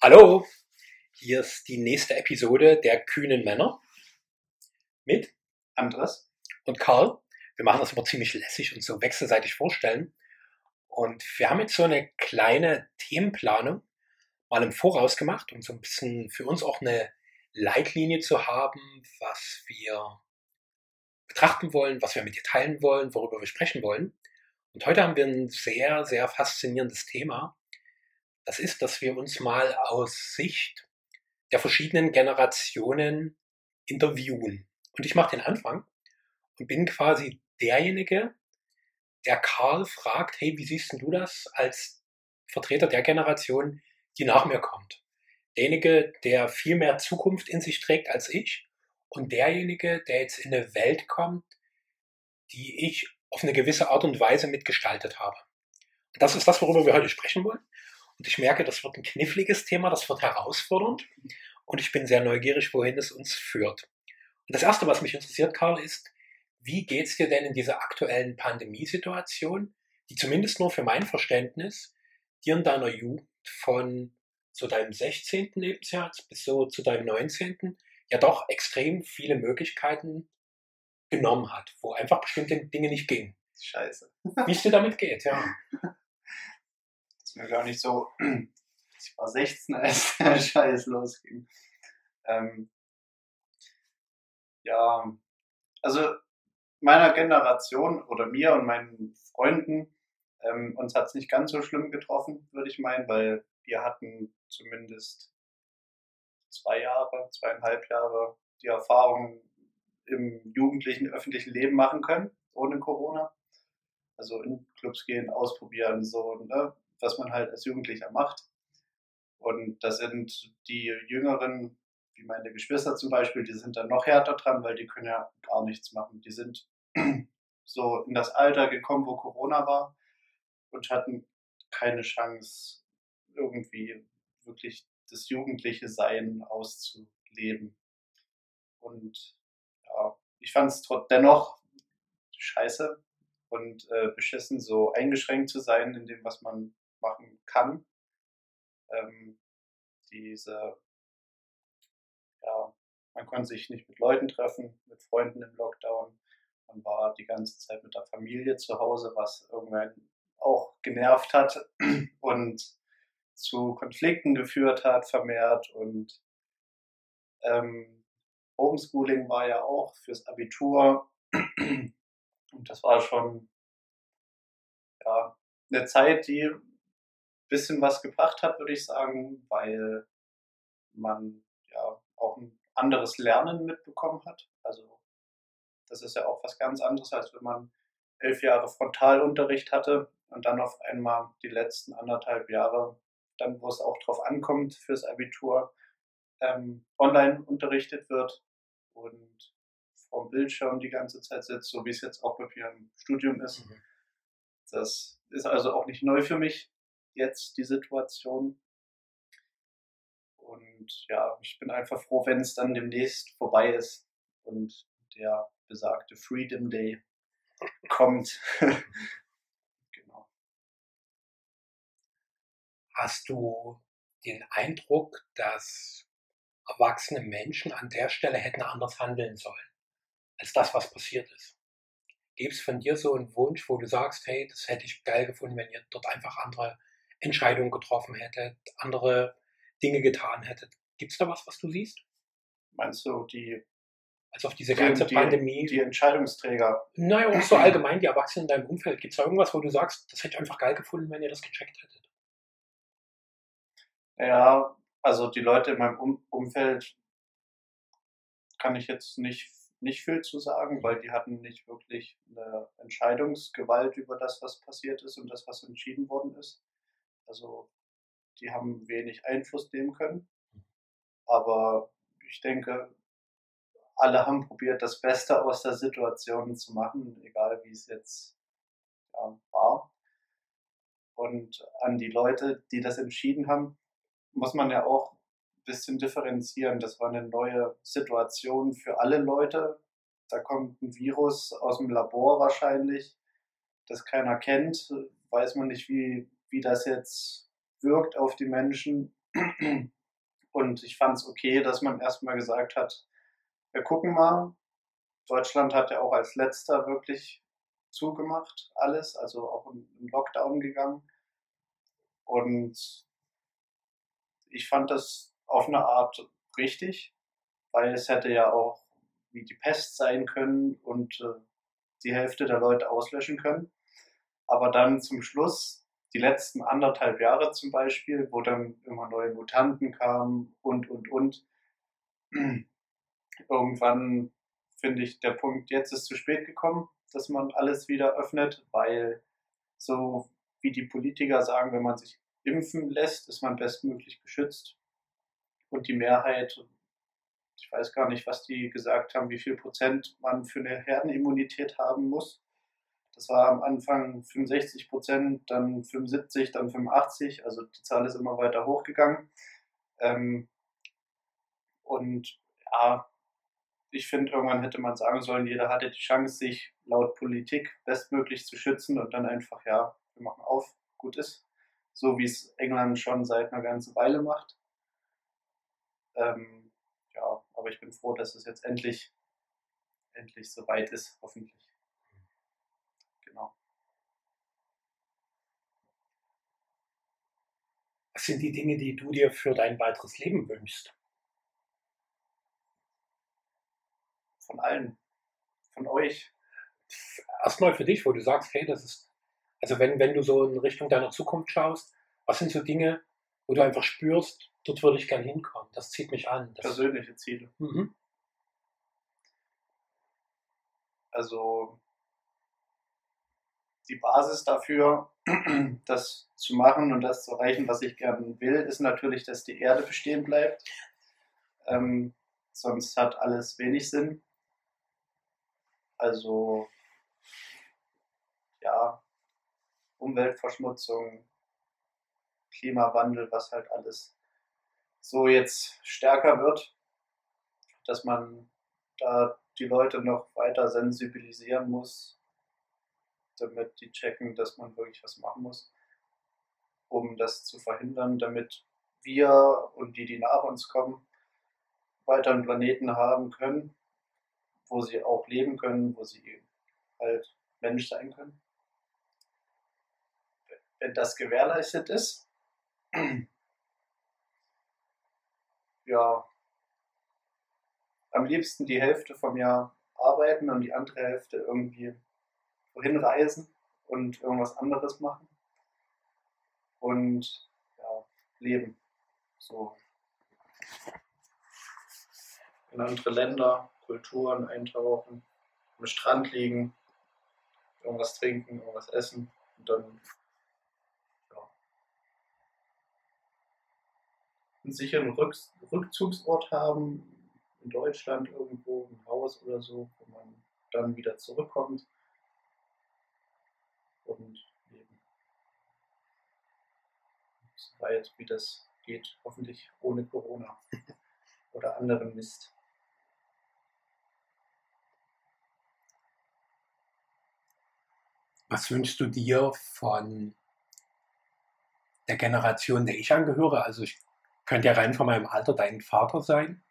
Hallo, hier ist die nächste Episode der kühnen Männer mit Andres. und Karl. Wir machen das immer ziemlich lässig und so wechselseitig vorstellen. Und wir haben jetzt so eine kleine Themenplanung mal im Voraus gemacht, um so ein bisschen für uns auch eine Leitlinie zu haben, was wir betrachten wollen, was wir mit dir teilen wollen, worüber wir sprechen wollen. Und heute haben wir ein sehr, sehr faszinierendes Thema. Das ist, dass wir uns mal aus Sicht der verschiedenen Generationen interviewen. Und ich mache den Anfang und bin quasi derjenige, der Karl fragt, hey, wie siehst du das als Vertreter der Generation, die nach mir kommt? Derjenige, der viel mehr Zukunft in sich trägt als ich und derjenige, der jetzt in eine Welt kommt, die ich auf eine gewisse Art und Weise mitgestaltet habe. Und das ist das, worüber wir heute sprechen wollen. Und ich merke, das wird ein kniffliges Thema, das wird herausfordernd. Und ich bin sehr neugierig, wohin es uns führt. Und das Erste, was mich interessiert, Karl, ist, wie geht's dir denn in dieser aktuellen Pandemiesituation, die zumindest nur für mein Verständnis dir in deiner Jugend von so deinem 16. Lebensjahr bis so zu deinem 19. ja doch extrem viele Möglichkeiten genommen hat, wo einfach bestimmte Dinge nicht gingen. Scheiße. Wie es dir damit geht, ja. Ist mir gar nicht so. Ich war 16, als der Scheiß losging. Ähm, ja, also meiner Generation oder mir und meinen Freunden, ähm, uns hat es nicht ganz so schlimm getroffen, würde ich meinen, weil wir hatten zumindest zwei Jahre, zweieinhalb Jahre die Erfahrung im jugendlichen, öffentlichen Leben machen können, ohne Corona. Also in Clubs gehen, ausprobieren, so, ne, was man halt als Jugendlicher macht. Und das sind die Jüngeren, wie meine Geschwister zum Beispiel, die sind dann noch härter dran, weil die können ja gar nichts machen. Die sind so in das Alter gekommen, wo Corona war und hatten keine Chance, irgendwie wirklich das jugendliche Sein auszuleben. Und ja, ich fand es dennoch scheiße und äh, beschissen, so eingeschränkt zu sein in dem, was man machen kann. Ähm, diese, ja, man konnte sich nicht mit Leuten treffen, mit Freunden im Lockdown. Man war die ganze Zeit mit der Familie zu Hause, was irgendwann auch genervt hat und zu Konflikten geführt hat, vermehrt. Und ähm, Homeschooling war ja auch fürs Abitur. Und das war schon ja, eine Zeit, die bisschen was gebracht hat, würde ich sagen, weil man ja auch ein anderes Lernen mitbekommen hat. Also das ist ja auch was ganz anderes, als wenn man elf Jahre Frontalunterricht hatte und dann auf einmal die letzten anderthalb Jahre, dann wo es auch drauf ankommt fürs Abitur, ähm, online unterrichtet wird und vom Bildschirm die ganze Zeit sitzt, so wie es jetzt auch bei mir im Studium ist. Mhm. Das ist also auch nicht neu für mich jetzt, die Situation. Und ja, ich bin einfach froh, wenn es dann demnächst vorbei ist und der besagte Freedom Day kommt. genau. Hast du den Eindruck, dass erwachsene Menschen an der Stelle hätten anders handeln sollen, als das, was passiert ist? Gibt es von dir so einen Wunsch, wo du sagst, hey, das hätte ich geil gefunden, wenn ihr dort einfach andere Entscheidungen getroffen hättet, andere Dinge getan hättet? Gibt es da was, was du siehst? Meinst du die also auf diese ganze die, Pandemie. Die Entscheidungsträger. Naja, auch so allgemein die Erwachsenen in deinem Umfeld. Gibt es da irgendwas, wo du sagst, das hätte ich einfach geil gefunden, wenn ihr das gecheckt hättet? Ja, also die Leute in meinem um Umfeld kann ich jetzt nicht, nicht viel zu sagen, weil die hatten nicht wirklich eine Entscheidungsgewalt über das, was passiert ist und das, was entschieden worden ist. Also die haben wenig Einfluss nehmen können. Aber ich denke, alle haben probiert, das Beste aus der Situation zu machen, egal wie es jetzt ja, war. Und an die Leute, die das entschieden haben, muss man ja auch ein bisschen differenzieren. Das war eine neue Situation für alle Leute. Da kommt ein Virus aus dem Labor wahrscheinlich, das keiner kennt. Weiß man nicht, wie, wie das jetzt wirkt auf die Menschen. Und ich fand es okay, dass man erstmal gesagt hat, wir gucken mal. Deutschland hat ja auch als letzter wirklich zugemacht, alles, also auch im Lockdown gegangen. Und ich fand das auf eine Art richtig, weil es hätte ja auch wie die Pest sein können und äh, die Hälfte der Leute auslöschen können. Aber dann zum Schluss, die letzten anderthalb Jahre zum Beispiel, wo dann immer neue Mutanten kamen und, und, und, irgendwann finde ich, der Punkt jetzt ist zu spät gekommen, dass man alles wieder öffnet, weil so wie die Politiker sagen, wenn man sich impfen lässt, ist man bestmöglich geschützt. Und die Mehrheit, ich weiß gar nicht, was die gesagt haben, wie viel Prozent man für eine Herdenimmunität haben muss. Das war am Anfang 65 Prozent, dann 75, dann 85, also die Zahl ist immer weiter hochgegangen. Ähm, und ja, ich finde, irgendwann hätte man sagen sollen, jeder hatte die Chance, sich laut Politik bestmöglich zu schützen und dann einfach, ja, wir machen auf, gut ist. So wie es England schon seit einer ganzen Weile macht. Ähm, ja, aber ich bin froh, dass es jetzt endlich, endlich soweit ist, hoffentlich. Genau. Was sind die Dinge, die du dir für dein weiteres Leben wünschst? Von allen. Von euch. Erstmal für dich, wo du sagst, hey, das ist, also wenn, wenn du so in Richtung deiner Zukunft schaust, was sind so Dinge, wo du einfach spürst, dort würde ich gern hinkommen. Das zieht mich an. Persönliche Ziele. Mhm. Also die Basis dafür, das zu machen und das zu erreichen, was ich gerne will, ist natürlich, dass die Erde bestehen bleibt. Ähm, sonst hat alles wenig Sinn. Also ja, Umweltverschmutzung, Klimawandel, was halt alles so jetzt stärker wird, dass man da die Leute noch weiter sensibilisieren muss, damit die checken, dass man wirklich was machen muss, um das zu verhindern, damit wir und die, die nach uns kommen, weiter einen Planeten haben können, wo sie auch leben können, wo sie halt Mensch sein können. Wenn das gewährleistet ist, ja, am liebsten die Hälfte vom Jahr arbeiten und die andere Hälfte irgendwie wohin reisen und irgendwas anderes machen. Und ja, leben. So. In andere Länder, Kulturen eintauchen, am Strand liegen, irgendwas trinken, irgendwas essen und dann einen sicheren Rück Rückzugsort haben, in Deutschland irgendwo, ein Haus oder so, wo man dann wieder zurückkommt und leben. Weit wie das geht, hoffentlich ohne Corona oder anderen Mist. Was wünschst du dir von der Generation, der ich angehöre? Also ich könnte ja rein von meinem Alter dein Vater sein.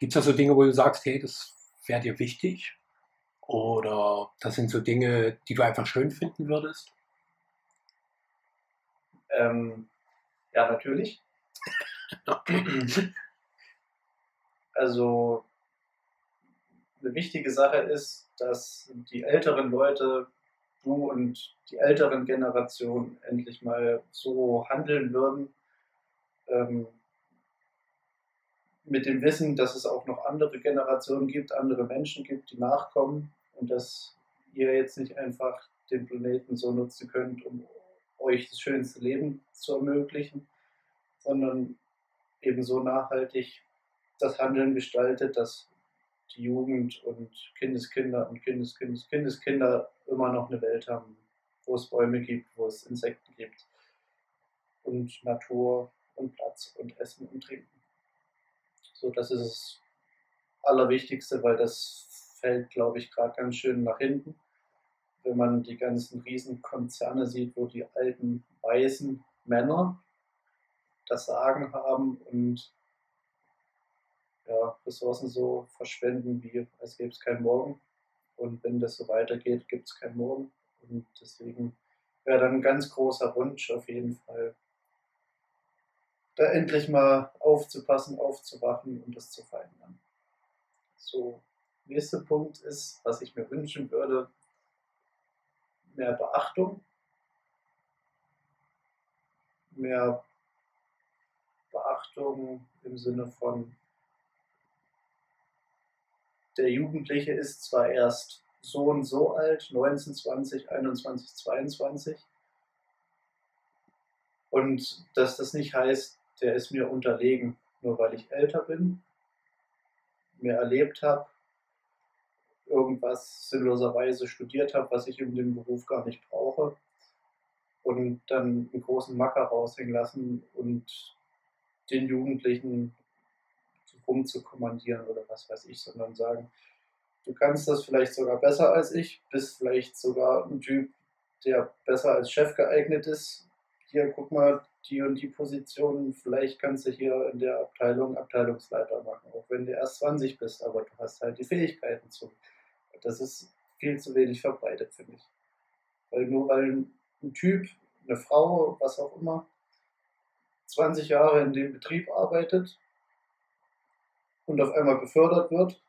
Gibt es da so Dinge, wo du sagst, hey, das wäre dir wichtig? Oder das sind so Dinge, die du einfach schön finden würdest? Ähm, ja, natürlich. also eine wichtige Sache ist, dass die älteren Leute, du und die älteren Generationen endlich mal so handeln würden, ähm, mit dem Wissen, dass es auch noch andere Generationen gibt, andere Menschen gibt, die nachkommen und dass ihr jetzt nicht einfach den Planeten so nutzen könnt, um euch das schönste Leben zu ermöglichen, sondern eben so nachhaltig das Handeln gestaltet, dass die Jugend und Kindeskinder und Kindeskindes Kindeskinder immer noch eine Welt haben, wo es Bäume gibt, wo es Insekten gibt und Natur und Platz und Essen und Trinken. So, das ist das Allerwichtigste, weil das fällt, glaube ich, gerade ganz schön nach hinten. Wenn man die ganzen Riesenkonzerne sieht, wo die alten weißen Männer das Sagen haben und ja, Ressourcen so verschwenden, wie als gäbe es keinen Morgen. Und wenn das so weitergeht, gibt es keinen Morgen. Und deswegen wäre dann ein ganz großer Wunsch auf jeden Fall, da endlich mal aufzupassen, aufzuwachen und das zu verändern. So, nächster Punkt ist, was ich mir wünschen würde, mehr Beachtung, mehr Beachtung im Sinne von, der Jugendliche ist zwar erst so und so alt, 19, 20, 21, 22, und dass das nicht heißt, der ist mir unterlegen, nur weil ich älter bin, mehr erlebt habe, irgendwas sinnloserweise studiert habe, was ich in dem Beruf gar nicht brauche und dann einen großen Macker raushängen lassen und den Jugendlichen rumzukommandieren oder was weiß ich, sondern sagen, du kannst das vielleicht sogar besser als ich, bist vielleicht sogar ein Typ, der besser als Chef geeignet ist. Hier, guck mal, die und die Positionen, vielleicht kannst du hier in der Abteilung Abteilungsleiter machen, auch wenn du erst 20 bist, aber du hast halt die Fähigkeiten zu. Das ist viel zu wenig verbreitet, finde ich. Weil nur weil ein Typ, eine Frau, was auch immer, 20 Jahre in dem Betrieb arbeitet und auf einmal befördert wird,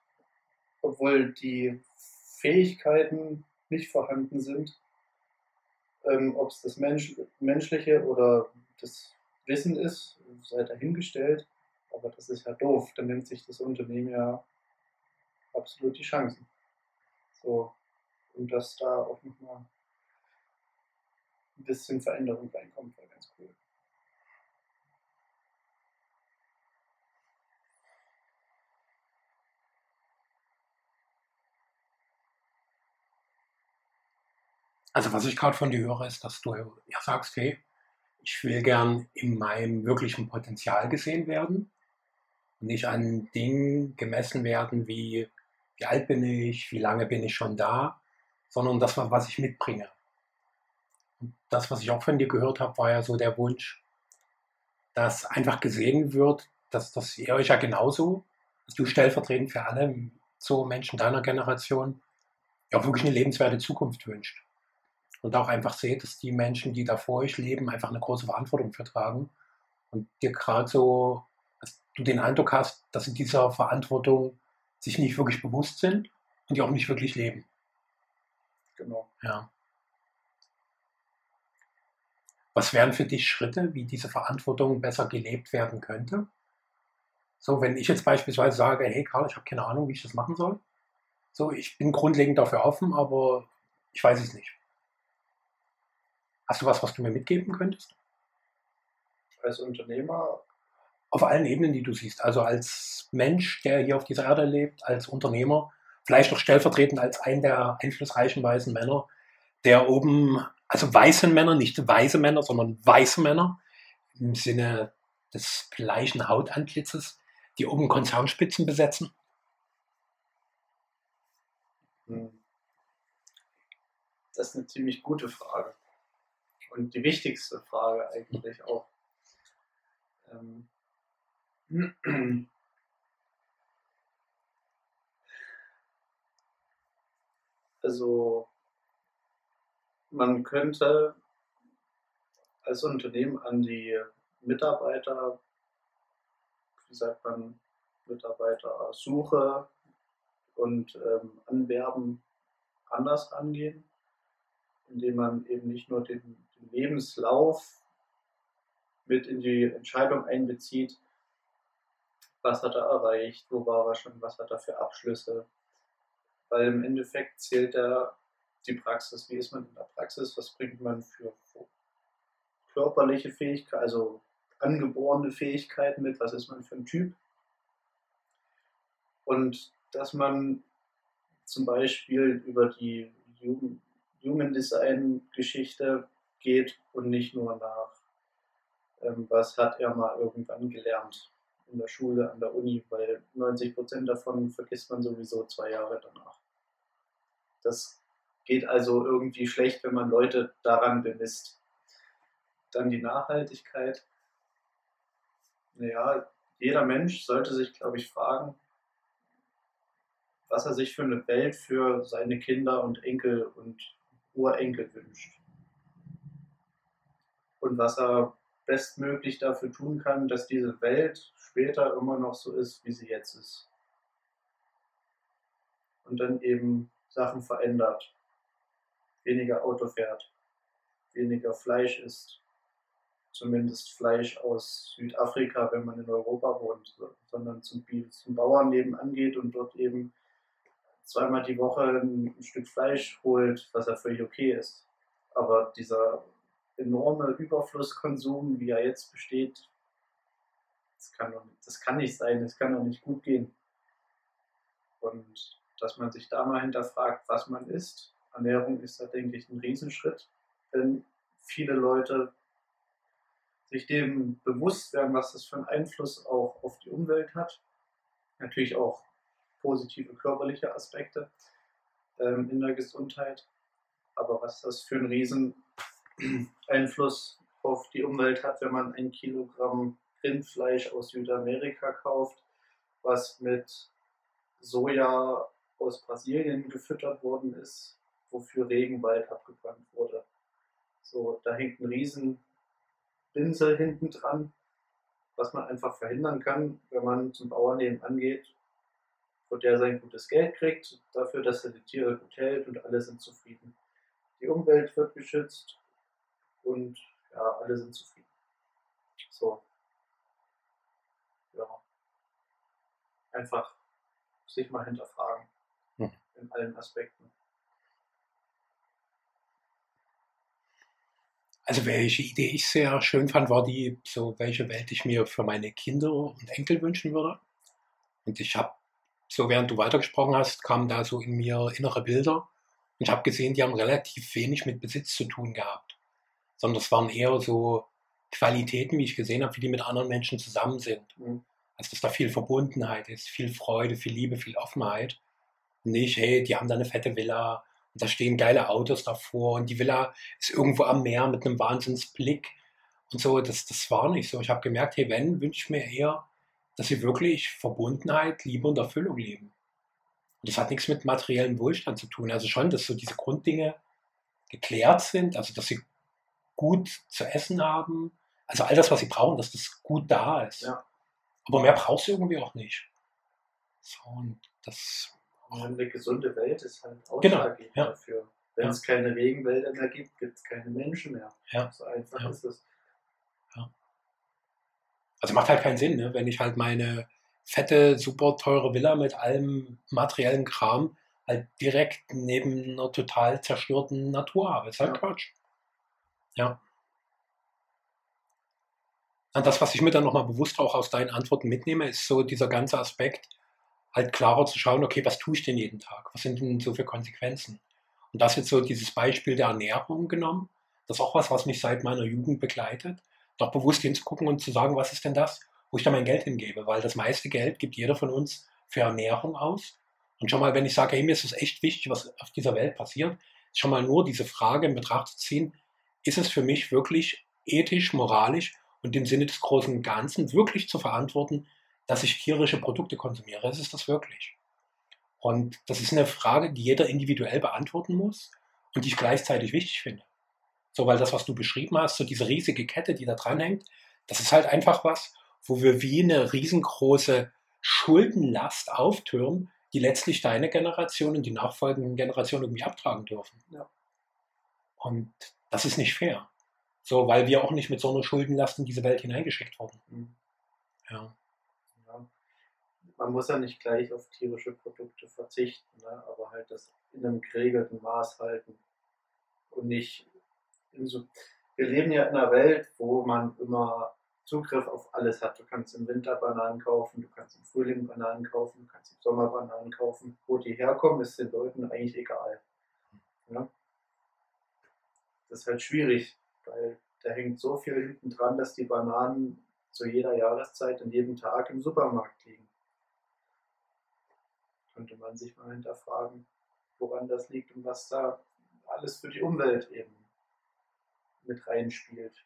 obwohl die Fähigkeiten nicht vorhanden sind, ähm, ob es das Mensch, Menschliche oder das Wissen ist, sei dahingestellt, aber das ist ja doof. Dann nimmt sich das Unternehmen ja absolut die Chancen. So, und dass da auch nochmal ein bisschen Veränderung reinkommt, wäre ganz cool. Also was ich gerade von dir höre, ist, dass du ja sagst, hey, ich will gern in meinem wirklichen Potenzial gesehen werden und nicht an Dingen gemessen werden wie wie alt bin ich, wie lange bin ich schon da, sondern das, was ich mitbringe. Und das, was ich auch von dir gehört habe, war ja so der Wunsch, dass einfach gesehen wird, dass das ihr euch ja genauso, dass du stellvertretend für alle so Menschen deiner Generation ja auch wirklich eine lebenswerte Zukunft wünscht. Und auch einfach seht, dass die Menschen, die da vor euch leben, einfach eine große Verantwortung vertragen. Und dir gerade so, dass du den Eindruck hast, dass in dieser Verantwortung sich nicht wirklich bewusst sind und die auch nicht wirklich leben. Genau. Ja. Was wären für dich Schritte, wie diese Verantwortung besser gelebt werden könnte? So, wenn ich jetzt beispielsweise sage, hey Karl, ich habe keine Ahnung, wie ich das machen soll. So, ich bin grundlegend dafür offen, aber ich weiß es nicht. Hast du was, was du mir mitgeben könntest? Als Unternehmer auf allen Ebenen, die du siehst. Also als Mensch, der hier auf dieser Erde lebt, als Unternehmer, vielleicht auch stellvertretend als ein der einflussreichen weißen Männer, der oben, also weiße Männer, nicht weiße Männer, sondern weiße Männer im Sinne des gleichen Hautantlitzes, die oben Konzernspitzen besetzen? Hm. Das ist eine ziemlich gute Frage. Und die wichtigste Frage eigentlich auch. Ähm, also man könnte als Unternehmen an die Mitarbeiter, wie sagt man, Mitarbeitersuche und ähm, Anwerben anders angehen, indem man eben nicht nur den Lebenslauf mit in die Entscheidung einbezieht, was hat er erreicht, wo war er schon, was hat er für Abschlüsse. Weil im Endeffekt zählt er die Praxis, wie ist man in der Praxis, was bringt man für körperliche Fähigkeiten, also angeborene Fähigkeiten mit, was ist man für ein Typ. Und dass man zum Beispiel über die Jugend, Design-Geschichte geht und nicht nur nach, ähm, was hat er mal irgendwann gelernt in der Schule, an der Uni, weil 90 Prozent davon vergisst man sowieso zwei Jahre danach. Das geht also irgendwie schlecht, wenn man Leute daran bemisst. Dann die Nachhaltigkeit. Naja, jeder Mensch sollte sich, glaube ich, fragen, was er sich für eine Welt für seine Kinder und Enkel und Urenkel wünscht. Und was er bestmöglich dafür tun kann, dass diese Welt später immer noch so ist, wie sie jetzt ist. Und dann eben Sachen verändert. Weniger Auto fährt, weniger Fleisch isst, zumindest Fleisch aus Südafrika, wenn man in Europa wohnt, sondern zum, zum Bauern nebenan geht und dort eben zweimal die Woche ein Stück Fleisch holt, was ja völlig okay ist. Aber dieser enorme Überflusskonsum, wie er jetzt besteht, das kann, doch, das kann nicht sein, das kann doch nicht gut gehen. Und dass man sich da mal hinterfragt, was man isst. Ernährung ist da, denke ich, ein Riesenschritt, wenn viele Leute sich dem bewusst werden, was das für einen Einfluss auch auf die Umwelt hat. Natürlich auch positive körperliche Aspekte ähm, in der Gesundheit. Aber was das für einen riesen Einfluss auf die Umwelt hat, wenn man ein Kilogramm Rindfleisch aus Südamerika kauft, was mit Soja aus Brasilien gefüttert worden ist, wofür Regenwald abgebrannt wurde. So, da hängt ein riesen Pinsel hinten dran, was man einfach verhindern kann, wenn man zum Bauern nebenan geht wo der sein gutes Geld kriegt, dafür, dass er die Tiere gut hält und alle sind zufrieden. Die Umwelt wird geschützt und ja, alle sind zufrieden. So. Ja. Einfach sich mal hinterfragen. Hm. In allen Aspekten. Also welche Idee ich sehr schön fand, war die, so welche Welt ich mir für meine Kinder und Enkel wünschen würde. Und ich habe so während du weitergesprochen hast, kamen da so in mir innere Bilder. Und ich habe gesehen, die haben relativ wenig mit Besitz zu tun gehabt. Sondern das waren eher so Qualitäten, wie ich gesehen habe, wie die mit anderen Menschen zusammen sind. Mhm. Also dass da viel Verbundenheit ist, viel Freude, viel Liebe, viel Offenheit. Nicht, hey, die haben da eine fette Villa und da stehen geile Autos davor und die Villa ist irgendwo am Meer mit einem Wahnsinnsblick und so. Das, das war nicht so. Ich habe gemerkt, hey, wenn, wünsche ich mir eher dass sie wirklich Verbundenheit, Liebe und Erfüllung leben. Und das hat nichts mit materiellem Wohlstand zu tun. Also schon, dass so diese Grunddinge geklärt sind, also dass sie gut zu essen haben, also all das, was sie brauchen, dass das gut da ist. Ja. Aber mehr brauchst du irgendwie auch nicht. So, und das. eine gesunde Welt ist halt ausschlaggebend genau, ja. dafür. Wenn ja. es keine Regenwälder mehr gibt, gibt es keine Menschen mehr. Ja. So einfach ja. ist es. Also macht halt keinen Sinn, ne? wenn ich halt meine fette, super teure Villa mit allem materiellen Kram halt direkt neben einer total zerstörten Natur habe. ist halt ja. Quatsch. Ja. Und das, was ich mir dann nochmal bewusst auch aus deinen Antworten mitnehme, ist so dieser ganze Aspekt, halt klarer zu schauen, okay, was tue ich denn jeden Tag? Was sind denn so für Konsequenzen? Und das jetzt so dieses Beispiel der Ernährung genommen, das ist auch was, was mich seit meiner Jugend begleitet doch bewusst hinzugucken und zu sagen, was ist denn das, wo ich da mein Geld hingebe, weil das meiste Geld gibt jeder von uns für Ernährung aus. Und schon mal, wenn ich sage, hey, mir ist es echt wichtig, was auf dieser Welt passiert, schon mal nur diese Frage in Betracht zu ziehen, ist es für mich wirklich ethisch, moralisch und im Sinne des großen Ganzen wirklich zu verantworten, dass ich tierische Produkte konsumiere? Ist es das wirklich? Und das ist eine Frage, die jeder individuell beantworten muss und die ich gleichzeitig wichtig finde. So, weil das, was du beschrieben hast, so diese riesige Kette, die da dranhängt, das ist halt einfach was, wo wir wie eine riesengroße Schuldenlast auftürmen, die letztlich deine Generation und die nachfolgenden Generationen irgendwie abtragen dürfen. Ja. Und das ist nicht fair. So, weil wir auch nicht mit so einer Schuldenlast in diese Welt hineingeschickt wurden. Mhm. Ja. ja. Man muss ja nicht gleich auf tierische Produkte verzichten, ne? aber halt das in einem geregelten Maß halten und nicht so, wir leben ja in einer Welt, wo man immer Zugriff auf alles hat. Du kannst im Winter Bananen kaufen, du kannst im Frühling Bananen kaufen, du kannst im Sommer Bananen kaufen. Wo die herkommen, ist den Leuten eigentlich egal. Ja? Das ist halt schwierig, weil da hängt so viel hinten dran, dass die Bananen zu jeder Jahreszeit und jedem Tag im Supermarkt liegen. Könnte man sich mal hinterfragen, woran das liegt und was da alles für die Umwelt eben mit reinspielt.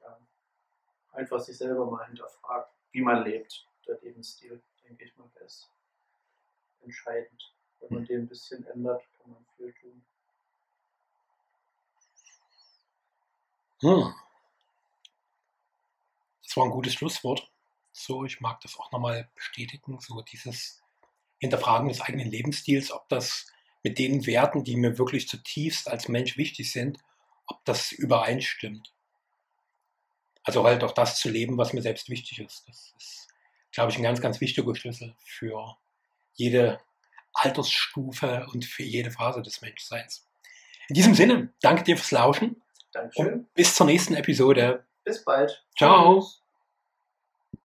Ja. einfach sich selber mal hinterfragt, wie man lebt. Der Lebensstil, denke ich mal, ist entscheidend. Wenn man den ein bisschen ändert, kann man viel tun. Hm. Das war ein gutes Schlusswort. So, ich mag das auch nochmal bestätigen, so dieses Hinterfragen des eigenen Lebensstils, ob das mit den Werten, die mir wirklich zutiefst als Mensch wichtig sind, ob das übereinstimmt. Also halt auch das zu leben, was mir selbst wichtig ist. Das ist, glaube ich, ein ganz, ganz wichtiger Schlüssel für jede Altersstufe und für jede Phase des Menschseins. In diesem Sinne, danke dir fürs Lauschen. Dankeschön. Und bis zur nächsten Episode. Bis bald. Ciao. Tschüss.